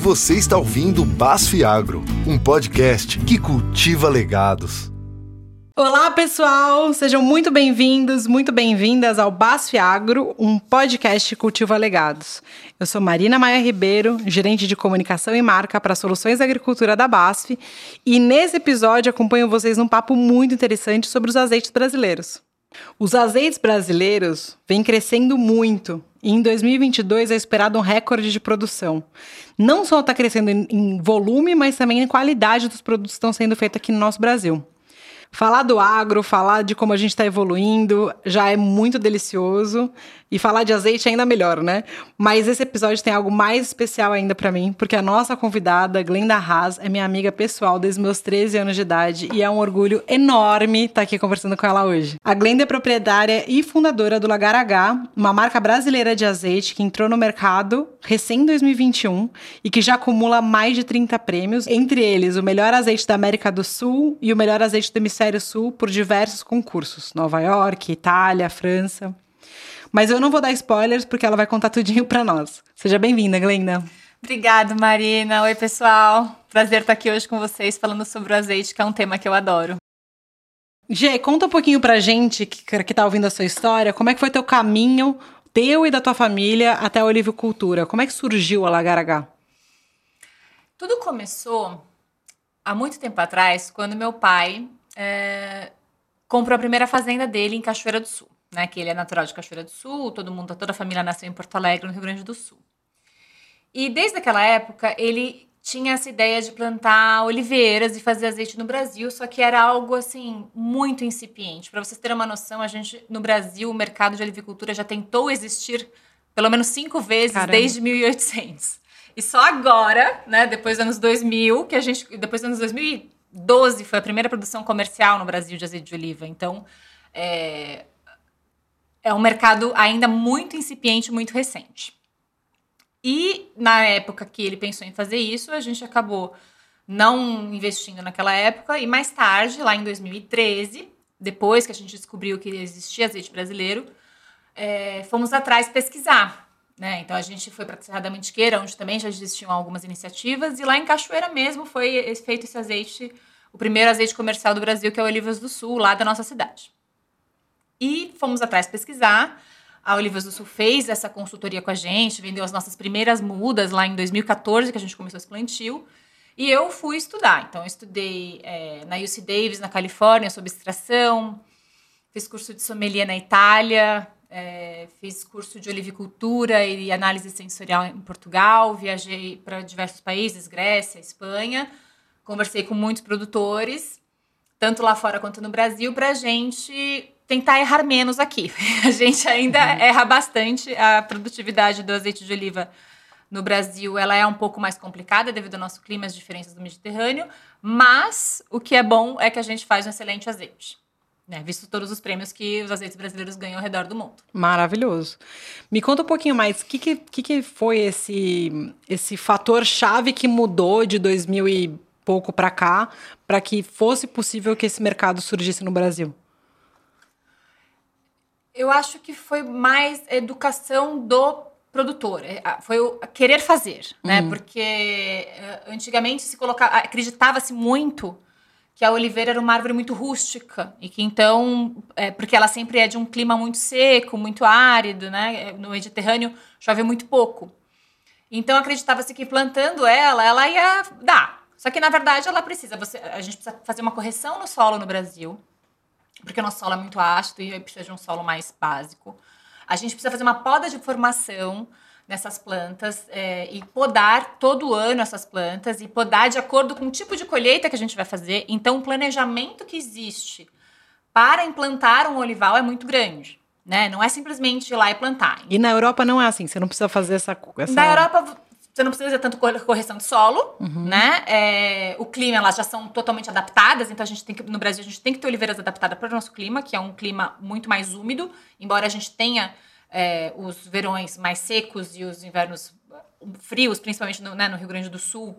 Você está ouvindo Basf Agro, um podcast que cultiva legados. Olá, pessoal! Sejam muito bem-vindos, muito bem-vindas ao Basf Agro, um podcast que cultiva legados. Eu sou Marina Maia Ribeiro, gerente de comunicação e marca para soluções da agricultura da Basf, e nesse episódio acompanho vocês num papo muito interessante sobre os azeites brasileiros. Os azeites brasileiros vêm crescendo muito e em 2022 é esperado um recorde de produção. Não só está crescendo em volume, mas também em qualidade dos produtos que estão sendo feitos aqui no nosso Brasil. Falar do agro, falar de como a gente está evoluindo, já é muito delicioso. E falar de azeite é ainda melhor, né? Mas esse episódio tem algo mais especial ainda para mim, porque a nossa convidada, Glenda Haas, é minha amiga pessoal desde meus 13 anos de idade e é um orgulho enorme estar tá aqui conversando com ela hoje. A Glenda é proprietária e fundadora do Lagar H, uma marca brasileira de azeite que entrou no mercado recém 2021 e que já acumula mais de 30 prêmios, entre eles o melhor azeite da América do Sul e o melhor azeite do Hemisfério Sul por diversos concursos, Nova York, Itália, França. Mas eu não vou dar spoilers porque ela vai contar tudinho para nós. Seja bem-vinda, Glenda. Obrigada, Marina. Oi, pessoal. Prazer estar aqui hoje com vocês falando sobre o azeite, que é um tema que eu adoro. Gê, conta um pouquinho pra gente que, que tá ouvindo a sua história, como é que foi teu caminho, teu e da tua família, até a Olivicultura? Como é que surgiu a Lagar H? Tudo começou há muito tempo atrás, quando meu pai é, comprou a primeira fazenda dele em Cachoeira do Sul né? Que ele é natural de Cachoeira do Sul, todo mundo, toda a família nasceu em Porto Alegre, no Rio Grande do Sul. E desde aquela época ele tinha essa ideia de plantar oliveiras e fazer azeite no Brasil, só que era algo assim muito incipiente. Para vocês terem uma noção, a gente no Brasil o mercado de olivicultura já tentou existir pelo menos cinco vezes Caramba. desde 1800. E só agora, né, depois dos anos 2000, que a gente depois dos anos 2012 foi a primeira produção comercial no Brasil de azeite de oliva. Então, é, é um mercado ainda muito incipiente, muito recente. E na época que ele pensou em fazer isso, a gente acabou não investindo naquela época e mais tarde, lá em 2013, depois que a gente descobriu que existia azeite brasileiro, é, fomos atrás pesquisar. Né? Então a gente foi para a Serra da Mantiqueira, onde também já existiam algumas iniciativas, e lá em Cachoeira mesmo foi feito esse azeite, o primeiro azeite comercial do Brasil, que é o Olivas do Sul, lá da nossa cidade. E fomos atrás pesquisar. A Olivas do Sul fez essa consultoria com a gente, vendeu as nossas primeiras mudas lá em 2014, que a gente começou esse plantio. E eu fui estudar. Então, eu estudei é, na UC Davis, na Califórnia, sobre extração, fiz curso de sommelier na Itália, é, fiz curso de olivicultura e análise sensorial em Portugal, viajei para diversos países, Grécia, Espanha, conversei com muitos produtores, tanto lá fora quanto no Brasil, para a gente tentar errar menos aqui. A gente ainda uhum. erra bastante. A produtividade do azeite de oliva no Brasil ela é um pouco mais complicada devido ao nosso clima e as diferenças do Mediterrâneo, mas o que é bom é que a gente faz um excelente azeite. Né, visto todos os prêmios que os azeites brasileiros ganham ao redor do mundo. Maravilhoso. Me conta um pouquinho mais, o que, que, que foi esse, esse fator chave que mudou de 2000 e pouco para cá, para que fosse possível que esse mercado surgisse no Brasil? Eu acho que foi mais educação do produtor, é, foi o querer fazer, né? Uhum. Porque eh, antigamente se colocava, acreditava-se muito que a oliveira era uma árvore muito rústica e que então, é, porque ela sempre é de um clima muito seco, muito árido, né? No Mediterrâneo chove muito pouco. Então acreditava-se que plantando ela, ela ia dar. Só que na verdade ela precisa, você, a gente precisa fazer uma correção no solo no Brasil porque o nosso solo é muito ácido e precisa de um solo mais básico. A gente precisa fazer uma poda de formação nessas plantas é, e podar todo ano essas plantas e podar de acordo com o tipo de colheita que a gente vai fazer. Então, o planejamento que existe para implantar um olival é muito grande. Né? Não é simplesmente ir lá e plantar. E na Europa não é assim, você não precisa fazer essa. essa... Na Europa você não precisa tanto correção de solo, uhum. né? É, o clima, elas já são totalmente adaptadas, então a gente tem que, no Brasil, a gente tem que ter oliveiras adaptadas para o nosso clima, que é um clima muito mais úmido, embora a gente tenha é, os verões mais secos e os invernos frios, principalmente no, né, no Rio Grande do Sul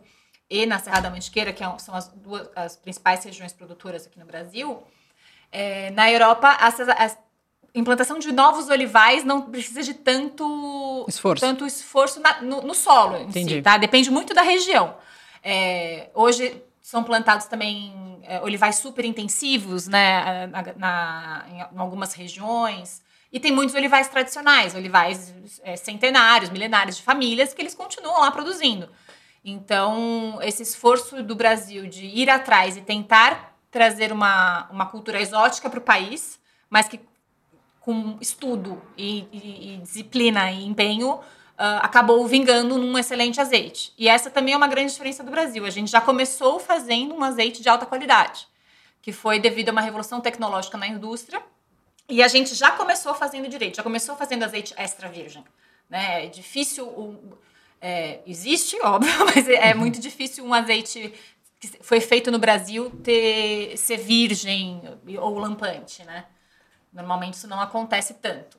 e na Serra da Mantiqueira, que é são as, duas, as principais regiões produtoras aqui no Brasil. É, na Europa, as, as implantação de novos olivais não precisa de tanto esforço, tanto esforço na, no, no, solo Entendi. Si, tá? Depende muito da região. É, hoje são plantados também é, olivais super intensivos, né, na, na, em algumas regiões. E tem muitos olivais tradicionais, olivais é, centenários, milenários de famílias, que eles continuam lá produzindo. Então, esse esforço do Brasil de ir atrás e tentar trazer uma, uma cultura exótica para o país, mas que com estudo e, e, e disciplina e empenho, uh, acabou vingando num excelente azeite. E essa também é uma grande diferença do Brasil. A gente já começou fazendo um azeite de alta qualidade, que foi devido a uma revolução tecnológica na indústria. E a gente já começou fazendo direito, já começou fazendo azeite extra virgem. Né? É difícil, é, existe, óbvio, mas é, é muito difícil um azeite que foi feito no Brasil ter, ser virgem ou lampante, né? Normalmente isso não acontece tanto.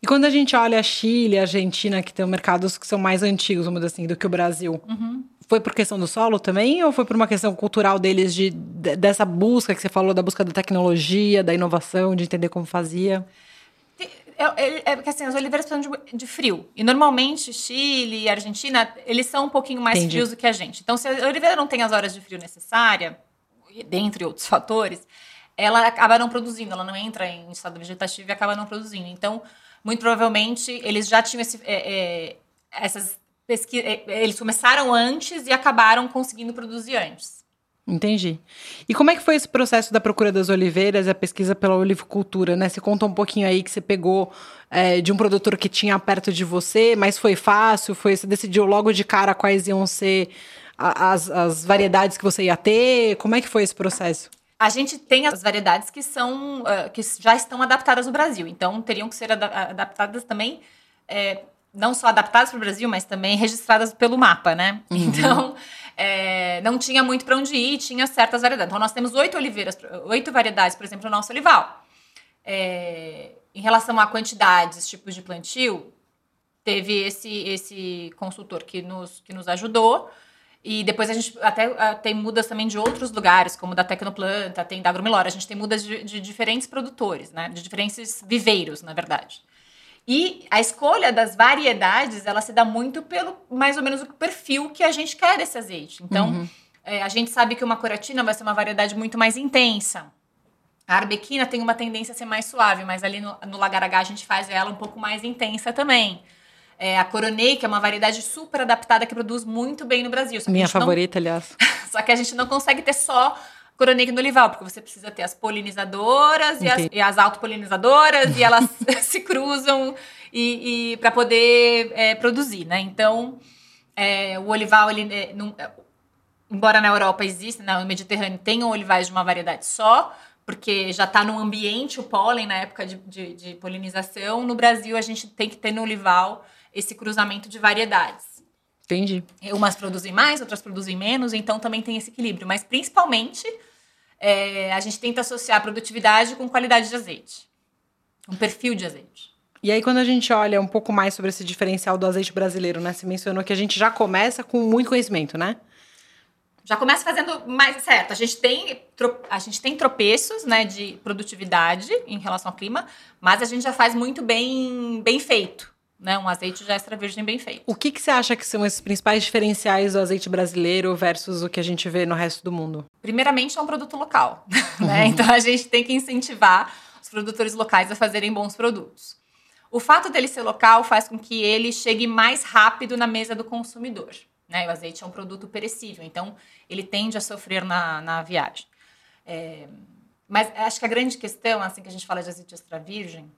E quando a gente olha a Chile, a Argentina, que tem mercados que são mais antigos, vamos dizer assim, do que o Brasil, uhum. foi por questão do solo também ou foi por uma questão cultural deles de, de, dessa busca que você falou, da busca da tecnologia, da inovação, de entender como fazia? É, é, é porque assim, as oliveiras precisam de, de, frio. E normalmente Chile e Argentina, eles são um pouquinho mais Entendi. frios do que a gente. Então, se a oliveira não tem as horas de frio necessárias, dentre outros fatores, ela acaba não produzindo, ela não entra em estado vegetativo e acaba não produzindo. Então, muito provavelmente, eles já tinham esse, é, é, essas pesquisas. É, eles começaram antes e acabaram conseguindo produzir antes. Entendi. E como é que foi esse processo da procura das oliveiras e a pesquisa pela olivicultura, né? Você conta um pouquinho aí que você pegou é, de um produtor que tinha perto de você, mas foi fácil? Foi, você decidiu logo de cara quais iam ser as, as variedades que você ia ter? Como é que foi esse processo? A gente tem as variedades que são uh, que já estão adaptadas no Brasil, então teriam que ser ad adaptadas também, é, não só adaptadas para o Brasil, mas também registradas pelo mapa, né? Uhum. Então é, não tinha muito para onde ir, tinha certas variedades. Então nós temos oito oliveiras, oito variedades, por exemplo, no nosso olival. É, em relação a quantidades, tipos de plantio, teve esse esse consultor que nos que nos ajudou. E depois a gente até uh, tem mudas também de outros lugares, como da Tecnoplanta, tem da Agromilora. A gente tem mudas de, de, diferentes produtores, né? De diferentes viveiros, na verdade. E a escolha das variedades, ela se dá muito pelo, mais ou menos, o perfil que a gente quer desse azeite. Então, uhum. é, a gente sabe que uma coratina vai ser uma variedade muito mais intensa. A arbequina tem uma tendência a ser mais suave, mas ali no, no lagaragá a gente faz ela um pouco mais intensa também. É, a Coronei, que é uma variedade super adaptada que produz muito bem no Brasil. Minha favorita, não... aliás. só que a gente não consegue ter só Coronei no Olival, porque você precisa ter as polinizadoras e as, e as, autopolinizadoras e elas se cruzam e, e para poder é, produzir, né? Então, é, o olival, ele, é, não, embora na Europa exista, né, no Mediterrâneo tenham olivais de uma variedade só, porque já está no ambiente o pólen na época de, de, de polinização. No Brasil, a gente tem que ter no olival esse cruzamento de variedades. Entendi. Umas produzem mais, outras produzem menos, então também tem esse equilíbrio. Mas principalmente é, a gente tenta associar produtividade com qualidade de azeite. Um perfil de azeite. E aí, quando a gente olha um pouco mais sobre esse diferencial do azeite brasileiro, né? Você mencionou que a gente já começa com muito conhecimento, né? Já começa fazendo mais certo. A gente tem, a gente tem tropeços né, de produtividade em relação ao clima, mas a gente já faz muito bem, bem feito né? Um azeite de extra virgem bem feito. O que, que você acha que são esses principais diferenciais do azeite brasileiro versus o que a gente vê no resto do mundo? Primeiramente, é um produto local, né? Então a gente tem que incentivar os produtores locais a fazerem bons produtos. O fato dele ser local faz com que ele chegue mais rápido na mesa do consumidor. Né? O azeite é um produto perecível, então ele tende a sofrer na, na viagem. É, mas acho que a grande questão, assim que a gente fala de azeite extra virgem,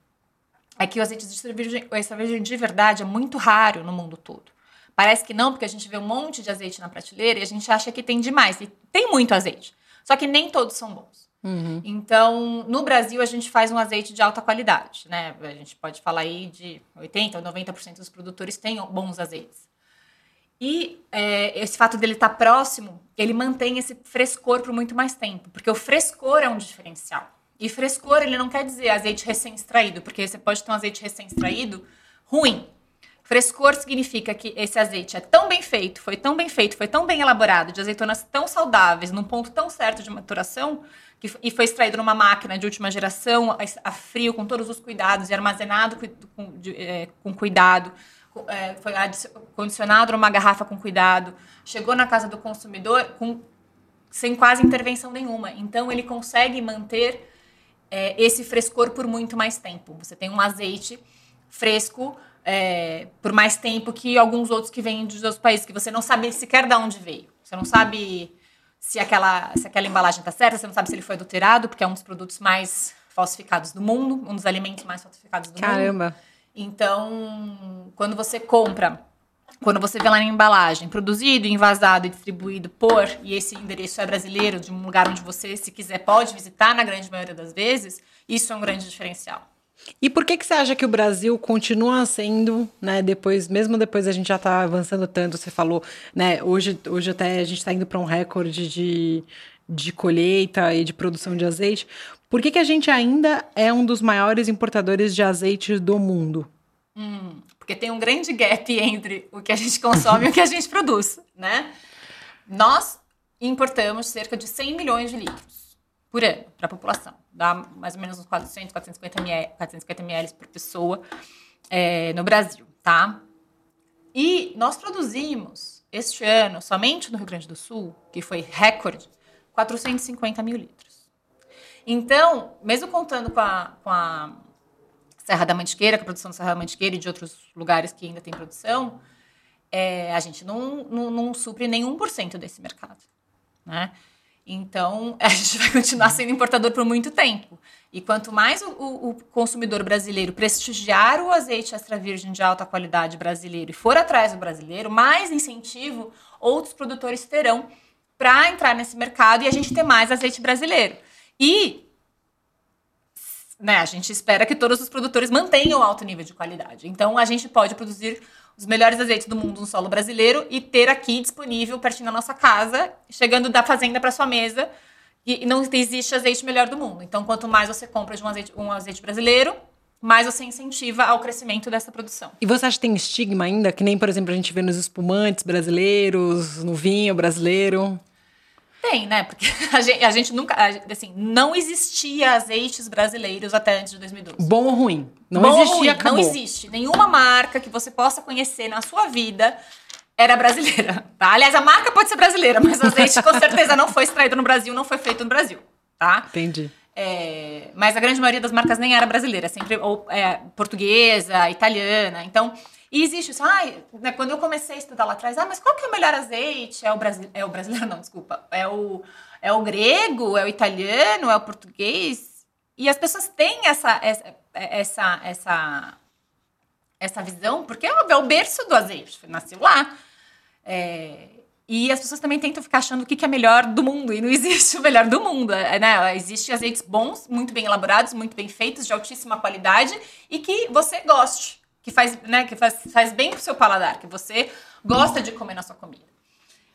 é que o azeite virgem, extra virgem de verdade é muito raro no mundo todo. Parece que não, porque a gente vê um monte de azeite na prateleira e a gente acha que tem demais. E tem muito azeite. Só que nem todos são bons. Uhum. Então, no Brasil, a gente faz um azeite de alta qualidade, né? A gente pode falar aí de 80% ou 90% dos produtores têm bons azeites. E é, esse fato dele estar tá próximo, ele mantém esse frescor por muito mais tempo, porque o frescor é um diferencial. E frescor, ele não quer dizer azeite recém-extraído, porque você pode ter um azeite recém-extraído ruim. Frescor significa que esse azeite é tão bem feito, foi tão bem feito, foi tão bem elaborado, de azeitonas tão saudáveis, num ponto tão certo de maturação, que, e foi extraído numa máquina de última geração, a, a frio, com todos os cuidados, e armazenado com, de, é, com cuidado, é, foi condicionado numa garrafa com cuidado, chegou na casa do consumidor com, sem quase intervenção nenhuma. Então, ele consegue manter é, esse frescor por muito mais tempo. Você tem um azeite fresco é, por mais tempo que alguns outros que vêm dos outros países, que você não sabe sequer de onde veio. Você não sabe se aquela, se aquela embalagem está certa, você não sabe se ele foi adulterado, porque é um dos produtos mais falsificados do mundo, um dos alimentos mais falsificados do Caramba. mundo. Caramba. Então, quando você compra, quando você vê lá na embalagem, produzido, envasado e distribuído por, e esse endereço é brasileiro, de um lugar onde você, se quiser, pode visitar na grande maioria das vezes, isso é um grande diferencial. E por que, que você acha que o Brasil continua sendo, né, depois, mesmo depois a gente já está avançando tanto, você falou, né, hoje, hoje até a gente está indo para um recorde de, de colheita e de produção de azeite, por que, que a gente ainda é um dos maiores importadores de azeite do mundo? Hum, porque tem um grande gap entre o que a gente consome e o que a gente produz, né? Nós importamos cerca de 100 milhões de litros por ano para a população. Dá mais ou menos uns 400, 450 ml, 450 ml por pessoa é, no Brasil, tá? E nós produzimos este ano, somente no Rio Grande do Sul, que foi recorde, 450 mil litros. Então, mesmo contando com a, com a Serra da Mantiqueira, com a produção da Serra da Mantiqueira e de outros lugares que ainda tem produção, é, a gente não, não, não supre nenhum por cento desse mercado. Né? Então, a gente vai continuar sendo importador por muito tempo. E quanto mais o, o, consumidor brasileiro prestigiar o azeite extra virgem de alta qualidade brasileiro e for atrás do brasileiro, mais incentivo outros produtores terão para entrar nesse mercado e a gente ter mais azeite brasileiro. E né, a gente espera que todos os produtores mantenham alto nível de qualidade. Então, a gente pode produzir os melhores azeites do mundo no solo brasileiro e ter aqui disponível pertinho da nossa casa, chegando da fazenda para sua mesa. E não existe azeite melhor do mundo. Então, quanto mais você compra de um azeite, um azeite brasileiro, mais você incentiva ao crescimento dessa produção. E você acha que tem estigma ainda, que nem, por exemplo, a gente vê nos espumantes brasileiros, no vinho brasileiro? Tem, né? Porque a gente, a gente nunca. assim, não existia azeites brasileiros até antes de 2012. Bom ou ruim? Não Bom existia, ruim, acabou. Não existe. Nenhuma marca que você possa conhecer na sua vida era brasileira. Tá? Aliás, a marca pode ser brasileira, mas o azeite com certeza não foi extraído no Brasil, não foi feito no Brasil. Tá? Entendi. É, mas a grande maioria das marcas nem era brasileira, sempre ou, é, portuguesa, italiana. Então, e existe isso. Ah, né, quando eu comecei a estudar lá atrás, ah, mas qual que é o melhor azeite? É o, brasile... é o brasileiro, não, desculpa. É o, é o grego, é o italiano, é o português. E as pessoas têm essa, essa, essa, essa, visão, porque é o berço do azeite, nasceu lá. É, e as pessoas também tentam ficar achando o que é melhor do mundo, e não existe o melhor do mundo, né? Existem azeites bons, muito bem elaborados, muito bem feitos, de altíssima qualidade, e que você goste que faz, né, que faz, faz bem pro seu paladar, que você gosta de comer na sua comida.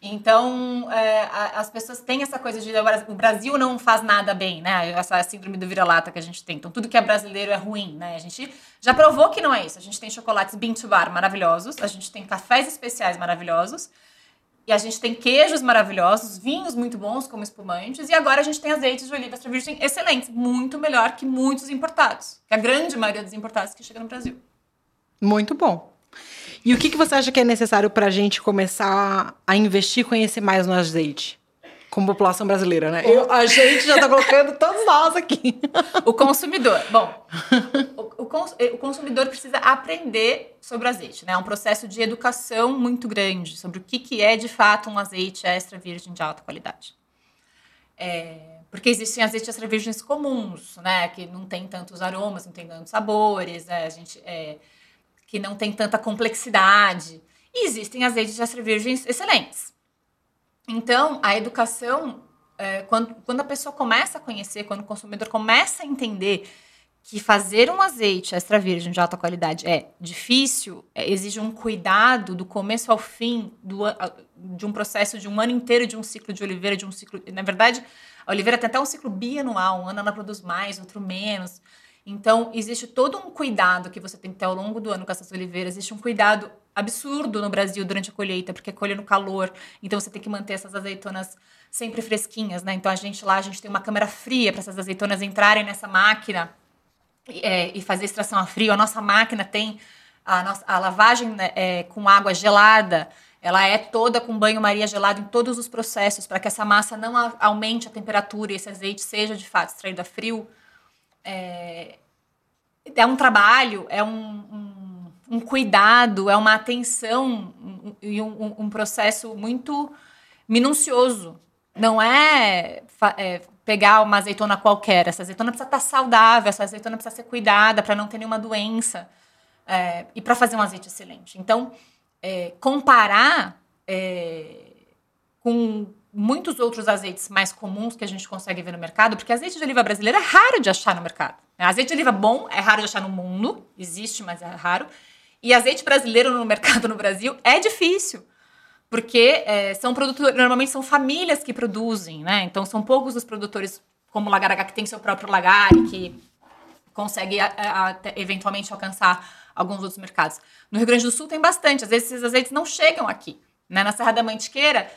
Então, é, as pessoas têm essa coisa de o Brasil não faz nada bem, né? Essa síndrome do vira-lata que a gente tem. Então, tudo que é brasileiro é ruim, né? A gente já provou que não é isso. A gente tem chocolates bean to bar maravilhosos, a gente tem cafés especiais maravilhosos, e a gente tem queijos maravilhosos, vinhos muito bons como espumantes, e agora a gente tem azeites de oliva extra virgem excelentes, muito melhor que muitos importados, que a grande maioria dos importados que chegam no Brasil. Muito bom. E o que, que você acha que é necessário para a gente começar a investir e conhecer mais no azeite? Como população brasileira, né? Eu, a gente já está colocando todos nós aqui. O consumidor. Bom, o, cons, o, consumidor precisa aprender sobre o azeite, né? É um processo de educação muito grande sobre o que, que é de fato um azeite extra virgem de alta qualidade. É, porque existem azeites extra virgens comuns, né? Que não tem tantos aromas, não tem tantos sabores. Né? A gente. É, que não tem tanta complexidade. E existem azeites de extra virgens excelentes. Então, a educação, é, quando, quando a pessoa começa a conhecer, quando o consumidor começa a entender que fazer um azeite extra virgem de alta qualidade é difícil, é, exige um cuidado do começo ao fim do, de um processo de um ano inteiro de um ciclo de oliveira, de um ciclo. Na verdade, a oliveira tem até um ciclo bianual, um ano ela produz mais, outro menos. Então, existe todo um cuidado que você tem que ter ao longo do ano com essas oliveiras. Existe um cuidado absurdo no Brasil durante a colheita, porque colhe no calor. Então, você tem que manter essas azeitonas sempre fresquinhas, né? Então, a gente lá, a gente tem uma câmara fria para essas azeitonas entrarem nessa máquina é, e fazer extração a frio. A nossa máquina tem a, nossa, a lavagem né, é, com água gelada. Ela é toda com banho-maria gelado em todos os processos, para que essa massa não aumente a temperatura e esse azeite seja de fato extraído a frio. É, é um trabalho, é um, um, um, cuidado, é uma atenção e um, um, processo muito minucioso. Não é, é, pegar uma azeitona qualquer. Essa azeitona precisa estar saudável, essa azeitona precisa ser cuidada para não ter nenhuma doença é, e para fazer um azeite excelente. Então, é, comparar é, com muitos outros azeites mais comuns que a gente consegue ver no mercado, porque azeite de oliva brasileiro é raro de achar no mercado. Azeite de oliva bom é raro de achar no mundo, existe, mas é raro. E azeite brasileiro no mercado no Brasil é difícil, porque é, são produtores, normalmente são famílias que produzem, né? Então são poucos os produtores, como o Lagar H, que tem seu próprio lagar e que consegue a, a, eventualmente alcançar alguns outros mercados. No Rio Grande do Sul tem bastante, às vezes esses azeites não chegam aqui. Né? Na Serra da Mantiqueira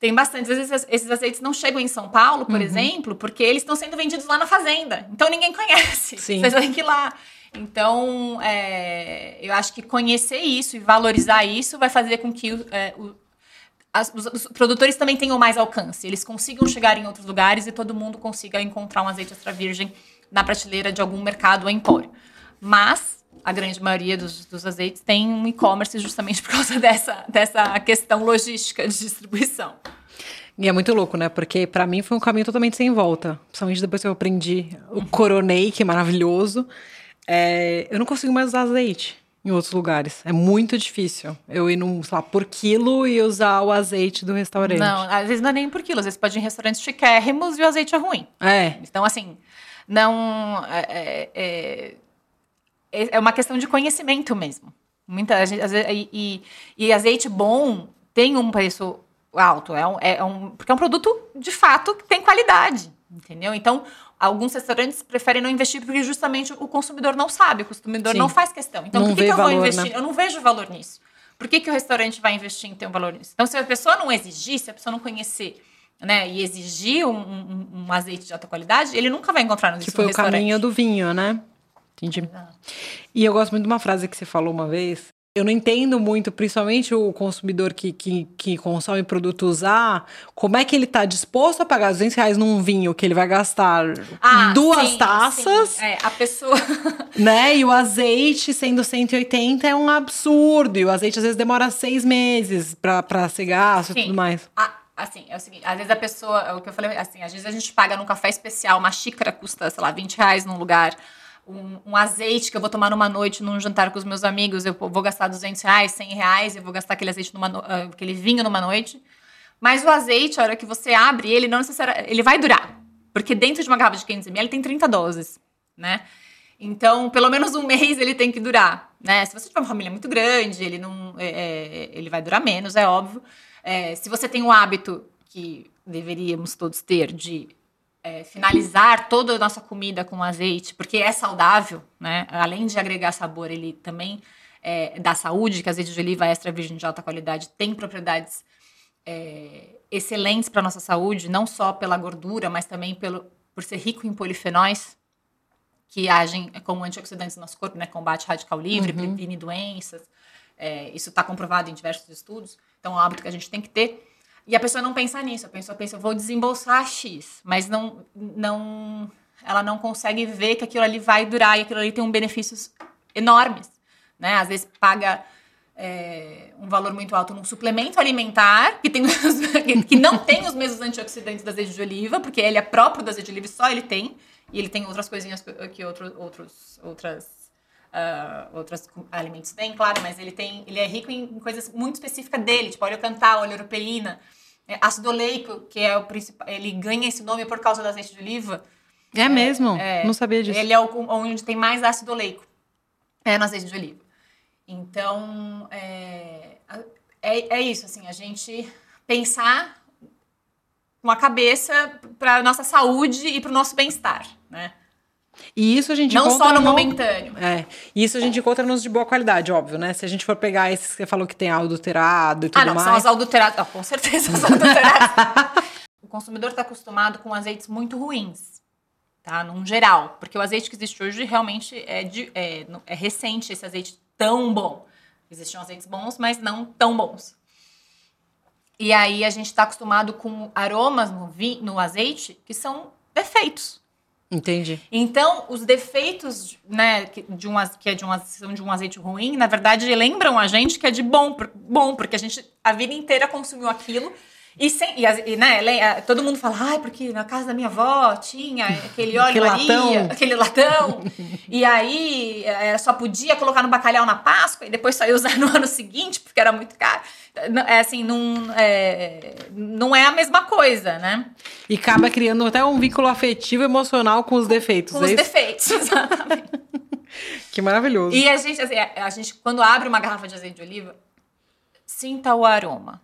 tem bastante. Às vezes esses azeites não chegam em São Paulo, por uhum. exemplo, porque eles estão sendo vendidos lá na fazenda. Então ninguém conhece. Sim. Vocês têm que ir lá. Então, é, eu acho que conhecer isso e valorizar isso vai fazer com que é, o, as, os, os, produtores também tenham mais alcance. Eles consigam chegar em outros lugares e todo mundo consiga encontrar um azeite extra virgem na prateleira de algum mercado ou empório. Mas a grande maioria dos, dos azeites tem um e-commerce justamente por causa dessa, dessa questão logística de distribuição. E é muito louco, né? Porque para mim foi um caminho totalmente sem volta. Principalmente depois que eu aprendi o coronei, que é maravilhoso. É, eu não consigo mais usar azeite em outros lugares. É muito difícil. Eu ir num, sei lá, por quilo e usar o azeite do restaurante. Não, às vezes não é nem por quilo. Às vezes pode ir em restaurantes chiquérrimos e o azeite é ruim. É. Então, assim, não... É, é, é é, uma questão de conhecimento mesmo. Muita gente, e, e, azeite bom tem um preço alto, é um, é um, porque é um produto de fato que tem qualidade, entendeu? Então, alguns restaurantes preferem não investir porque justamente o consumidor não sabe, o consumidor Sim. não faz questão. Então, não por que, que eu valor, vou investir? Né? Eu não vejo valor nisso. Por que, que o restaurante vai investir em ter um valor nisso? Então, se a pessoa não exigir, se a pessoa não conhecer né, e exigir um, um, um azeite de alta qualidade, ele nunca vai encontrar no Que foi o caminho do vinho, né? Entendi. Exato. E eu gosto muito de uma frase que você falou uma vez. Eu não entendo muito, principalmente o consumidor que, que, que consome produtos A, como é que ele está disposto a pagar 200 reais num vinho que ele vai gastar ah, duas sim, taças. Sim. É, a pessoa. né? E o azeite sendo 180 é um absurdo. E o azeite às vezes demora seis meses para ser gasto sim. e tudo mais. A, assim, é o seguinte, às vezes a pessoa, é o que eu falei, assim, às vezes a gente paga num café especial, uma xícara custa, sei lá, 20 reais num lugar um, um, azeite que eu vou tomar numa noite, num jantar com os meus amigos, eu vou gastar 200 reais, 100 reais, eu vou gastar aquele azeite, numa, uh, aquele vinho numa noite. Mas o azeite, a hora que você abre ele, não necessariamente, ele vai durar. Porque dentro de uma garrafa de 500ml tem 30 doses, né? Então, pelo menos um mês ele tem que durar, né? Se você tiver uma família muito grande, ele não, é, é, ele vai durar menos, é óbvio. É, se você tem o hábito que deveríamos todos ter de é, finalizar toda a nossa comida com azeite, porque é saudável, né? Além de agregar sabor, ele também é, dá saúde, que azeite de oliva extra virgem de alta qualidade tem propriedades é, excelentes para nossa saúde, não só pela gordura, mas também pelo, por ser rico em polifenóis, que agem como antioxidantes no nosso corpo, né? Combate radical livre, uhum. previne doenças. É, isso está comprovado em diversos estudos. Então, é um hábito que a gente tem que ter. E a pessoa não pensa nisso, a pessoa pensa, eu vou desembolsar X, mas não, não, ela não consegue ver que aquilo ali vai durar e aquilo ali tem um benefícios enormes, né? Às vezes paga é, um valor muito alto num suplemento alimentar que, tem, que não tem os mesmos antioxidantes do azeite de oliva, porque ele é próprio do azeite de oliva só ele tem, e ele tem outras coisinhas que outro, outros, outras Uh, outros alimentos têm, claro, mas ele tem, ele é rico em, coisas muito específicas dele, tipo óleo cantal, óleo europeína, é, ácido oleico, que é o principal, ele ganha esse nome por causa do azeite de oliva. É, é mesmo? É, Não sabia disso. Ele é o, onde tem mais ácido oleico, é no azeite de oliva. Então, é, é, é isso, assim, a gente pensar com a cabeça para nossa saúde e para o nosso bem-estar, né? E isso a gente Não encontra só no momentâneo. É. Isso a gente encontra nos de boa qualidade, óbvio, né? Se a gente for pegar esses que você falou que tem adulterado e tudo Ah, não, mais. são as adulteradas. Ah, com certeza, as adulteradas. o consumidor está acostumado com azeites muito ruins, tá? Num geral. Porque o azeite que existe hoje realmente é, de- é, no- é recente, esse azeite tão bom. Existiam azeites bons, mas não tão bons. E aí a gente está acostumado com aromas no, vi- no azeite que são defeitos. Entendi. Então, os defeitos, né, de um, que é de um, são de um azeite ruim, na verdade, lembram a gente que é de bom, bom porque a gente a vida inteira consumiu aquilo. E, sem, e, né, todo mundo fala, ai, porque na casa da minha avó tinha aquele óleo Aquele Maria, latão." aquele latão. e aí é, só podia colocar no bacalhau na Páscoa e depois só ia usar no ano seguinte, porque era muito caro. É assim, não é, não é a mesma coisa, né? E acaba criando até um vínculo afetivo emocional com os defeitos. Com é os isso? defeitos, exatamente. Que maravilhoso. E a gente, assim, a gente, quando abre uma garrafa de azeite de oliva, sinta o aroma.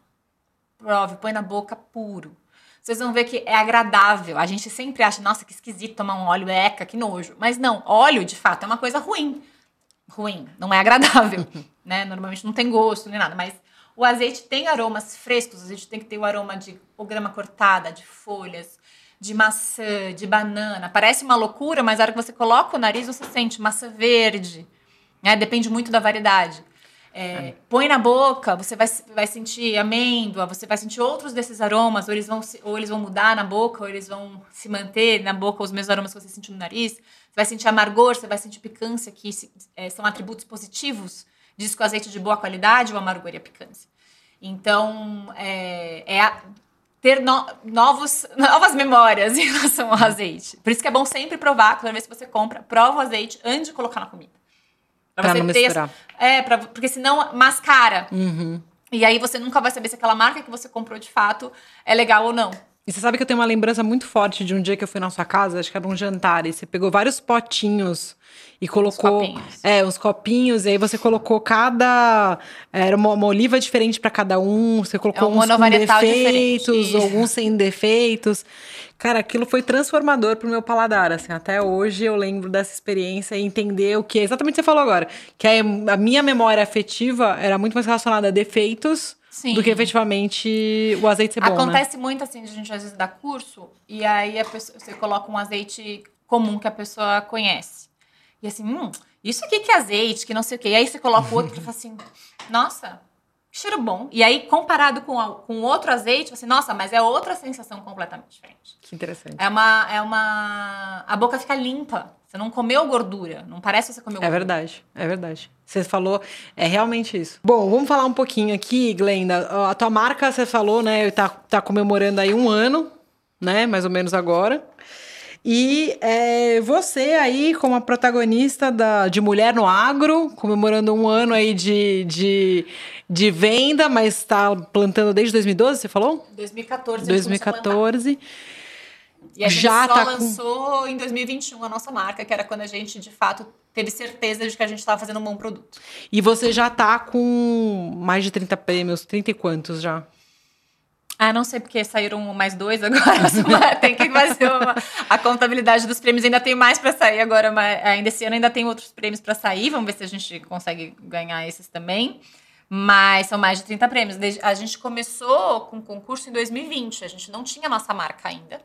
Prove, põe na boca puro. Vocês vão ver que é agradável. A gente sempre acha, nossa, que esquisito tomar um óleo, eca, que nojo. Mas não, óleo, de fato, é uma coisa ruim. Ruim, não é agradável, né? Normalmente não tem gosto nem nada, mas o azeite tem aromas frescos, o azeite tem que ter o aroma de ou grama cortada, de folhas, de maçã, de banana. Parece uma loucura, mas na hora que você coloca o nariz, você sente maçã verde, né? Depende muito da variedade. É, põe na boca, você vai, vai sentir amêndoa, você vai sentir outros desses aromas, ou eles, vão, ou eles vão mudar na boca, ou eles vão se manter na boca, os mesmos aromas que você sentiu no nariz. Você vai sentir amargor, você vai sentir picância, que se- é, são atributos positivos diz que o azeite de boa qualidade, o amargor e a picância. Então, é, é a- ter no- novos, novas memórias em relação ao azeite. Por isso que é bom sempre provar, toda vez que você compra, prova o azeite antes de colocar na comida. Pra não ter misturar. É, pra, porque senão mascara. Uhum. E aí você nunca vai saber se aquela marca que você comprou de fato é legal ou não. E você sabe que eu tenho uma lembrança muito forte de um dia que eu fui na sua casa, acho que era um jantar, e você pegou vários potinhos e colocou. copinhos. É, uns copinhos, e aí você colocou cada. Era uma, uma oliva diferente para cada um, você colocou É um uns com defeitos, diferente. alguns sem defeitos. Cara, aquilo foi transformador pro meu paladar, assim. Até hoje eu lembro dessa experiência e entender o que exatamente o que você falou agora. Que é, a minha memória afetiva era muito mais relacionada a defeitos Sim. do que efetivamente o azeite ser bom, né? Acontece muito assim, a gente às vezes dá curso e aí a pessoa, você coloca um azeite comum que a pessoa conhece. E assim, hum, isso aqui que é azeite, que não sei o quê. E aí você coloca outro e fala assim, nossa, que cheiro bom. E aí, comparado com, a- com outro azeite, você, nossa, mas é outra sensação completamente diferente. Que interessante. É uma, é uma. A boca fica limpa. Você não comeu gordura. Não parece que você comeu É gordura. verdade, é verdade. Você falou, é realmente isso. Bom, vamos falar um pouquinho aqui, Glenda. A tua marca, você falou, né, tá, tá comemorando aí um ano, né, mais ou menos agora. E é, você aí, como a protagonista da, de Mulher no Agro, comemorando um ano aí de, de, de venda, mas está plantando desde 2012, você falou? 2014. a gente começou a plantar. 2014. E a gente Já só tá com- lançou em 2021 a nossa marca, que era quando a gente, de fato, teve certeza de que a gente estava fazendo um bom produto. E você já tá com mais de 30 prêmios, 30 e quantos já? Ah, não sei porque saíram mais dois agora. tem que fazer uma- a contabilidade dos prêmios. Ainda tem mais para sair agora, mas ainda esse ano ainda tem outros prêmios para sair. Vamos ver se a gente consegue ganhar esses também. Mas são mais de 30 prêmios. A gente começou com o concurso em 2020. A gente não tinha nossa marca ainda.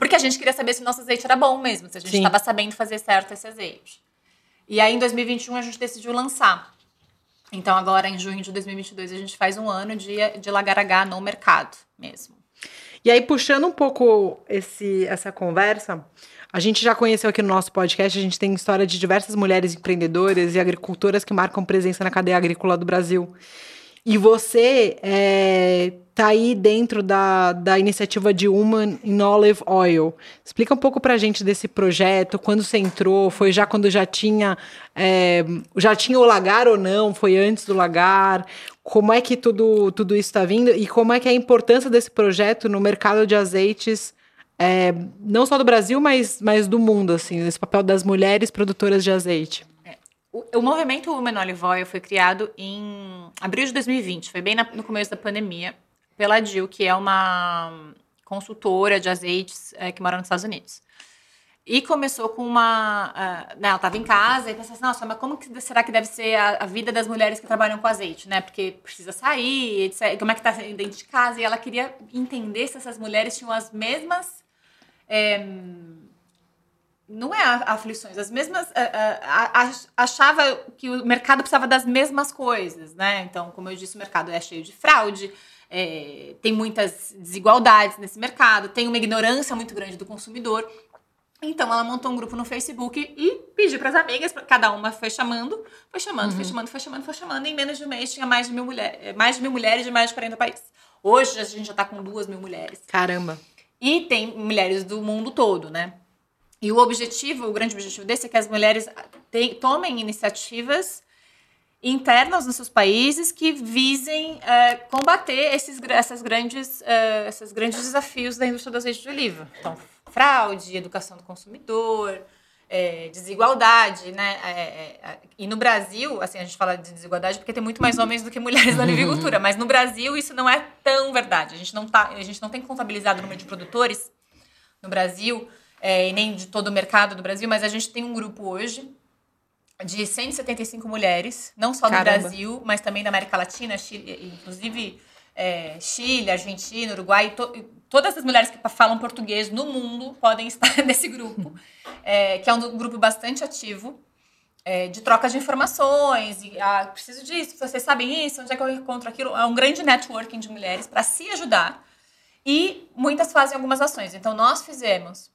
Porque a gente queria saber se o nosso azeite era bom mesmo, se a gente estava sabendo fazer certo esse azeite. E aí, em 2021, a gente decidiu lançar. Então, agora, em junho de 2022, a gente faz um ano de, de Lagar H no mercado mesmo. E aí, puxando um pouco esse, essa conversa, a gente já conheceu aqui no nosso podcast, a gente tem história de diversas mulheres empreendedoras e agricultoras que marcam presença na cadeia agrícola do Brasil. E você é, tá aí dentro da, da iniciativa de Human in Olive Oil. Explica um pouco pra gente desse projeto, quando você entrou, foi já quando já tinha, é, já tinha o lagar ou não, foi antes do lagar, como é que tudo, tudo isso está vindo e como é que é a importância desse projeto no mercado de azeites, é, não só do Brasil, mas, mas do mundo, assim, esse papel das mulheres produtoras de azeite. O, o movimento Women Olive Oil foi criado em abril de 2020, foi bem na- no começo da pandemia, pela Jill, que é uma consultora de azeites eh, que mora nos Estados Unidos. E começou com uma. Uh, né, ela estava em casa e pensou assim: nossa, mas como que será que deve ser a, a, vida das mulheres que trabalham com azeite, né? Porque precisa sair, etc. Como é que está dentro de casa? E ela queria entender se essas mulheres tinham as mesmas. É, não é aflições, as mesmas. Uh, uh, achava que o mercado precisava das mesmas coisas, né? Então, como eu disse, o mercado é cheio de fraude, é, tem muitas desigualdades nesse mercado, tem uma ignorância muito grande do consumidor. Então, ela montou um grupo no Facebook e pediu para as amigas, cada uma foi chamando, foi chamando, uhum. foi chamando, foi chamando, foi chamando. E em menos de um mês tinha mais de mil, mulher, mais de mil mulheres de mais de 40 países. Hoje a gente já está com duas mil mulheres. Caramba! E tem mulheres do mundo todo, né? E o objetivo, o grande objetivo desse é que as mulheres te, tomem iniciativas internas nos seus países que visem é, combater esses, essas grandes, é, esses grandes desafios da indústria do azeite de oliva. Então, fraude, educação do consumidor, é, desigualdade, né? É, é, e no Brasil, assim, a gente fala de desigualdade porque tem muito mais homens do que mulheres na agricultura, mas no Brasil isso não é tão verdade. A gente não, tá, a gente não tem contabilizado o número de produtores no Brasil é, e nem de todo o mercado do Brasil, mas a gente tem um grupo hoje de 175 mulheres, não só do Caramba. Brasil, mas também da América Latina, Chile, inclusive é, Chile, Argentina, Uruguai, to, todas as mulheres que falam português no mundo podem estar nesse grupo, é, que é um grupo bastante ativo. É, de troca de informações, e ah, preciso disso, vocês sabem isso, onde é que eu encontro aquilo? É um grande networking de mulheres para se ajudar e muitas fazem algumas ações. Então, nós fizemos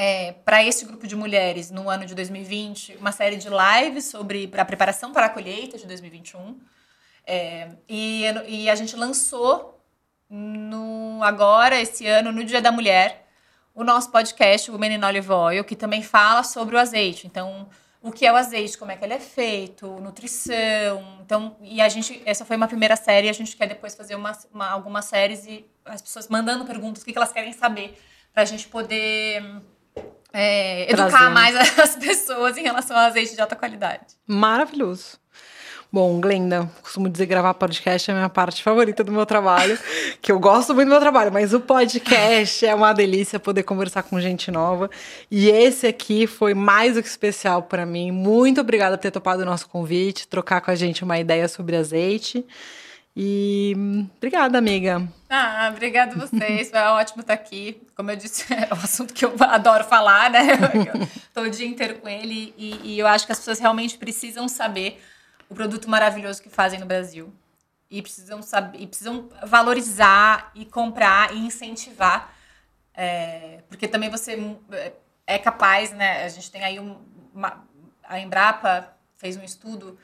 é, para esse grupo de mulheres no ano de 2020 uma série de lives sobre a preparação para a colheita de 2021. É, e, e a gente lançou no, agora, esse ano, no Dia da Mulher, o nosso podcast, o Menino Olive Oil, que também fala sobre o azeite. Então, o que é o azeite, como é que ele é feito, nutrição. Então, e a gente, essa foi uma primeira série, a gente quer depois fazer uma, uma algumas séries e as pessoas mandando perguntas, o que, que elas querem saber, para a gente poder é, educar mais as pessoas em relação ao azeite de alta qualidade. Maravilhoso. Bom, Glenda, costumo dizer gravar podcast é a minha parte favorita do meu trabalho, que eu gosto muito do meu trabalho, mas o podcast é uma delícia poder conversar com gente nova. E esse aqui foi mais do que especial para mim. Muito obrigada por ter topado o nosso convite, trocar com a gente uma ideia sobre azeite. E obrigada, amiga. Ah, obrigada a vocês. Foi ótimo estar aqui. Como eu disse, é um assunto que eu adoro falar, né? Estou o dia inteiro com ele e, e, eu acho que as pessoas realmente precisam saber o produto maravilhoso que fazem no Brasil. E precisam saber, e precisam valorizar e comprar e incentivar. É, porque também você é capaz, né? A gente tem aí um, uma, a Embrapa fez um estudo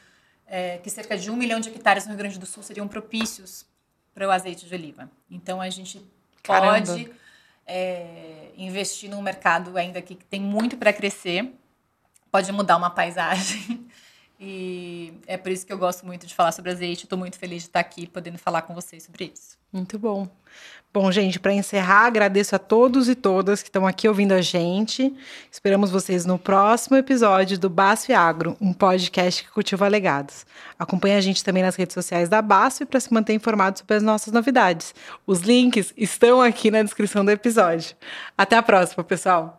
é, que cerca de um milhão de hectares no Rio Grande do Sul seriam propícios para o azeite de oliva. Então a gente Caramba. pode é, investir num mercado ainda que tem muito para crescer, pode mudar uma paisagem. E é por isso que eu gosto muito de falar sobre azeite. Estou muito feliz de estar aqui podendo falar com vocês sobre isso. Muito bom. Bom, gente, para encerrar, agradeço a todos e todas que estão aqui ouvindo a gente. Esperamos vocês no próximo episódio do Basf Agro, um podcast que cultiva legados. Acompanhe a gente também nas redes sociais da Basf para se manter informado sobre as nossas novidades. Os links estão aqui na descrição do episódio. Até a próxima, pessoal!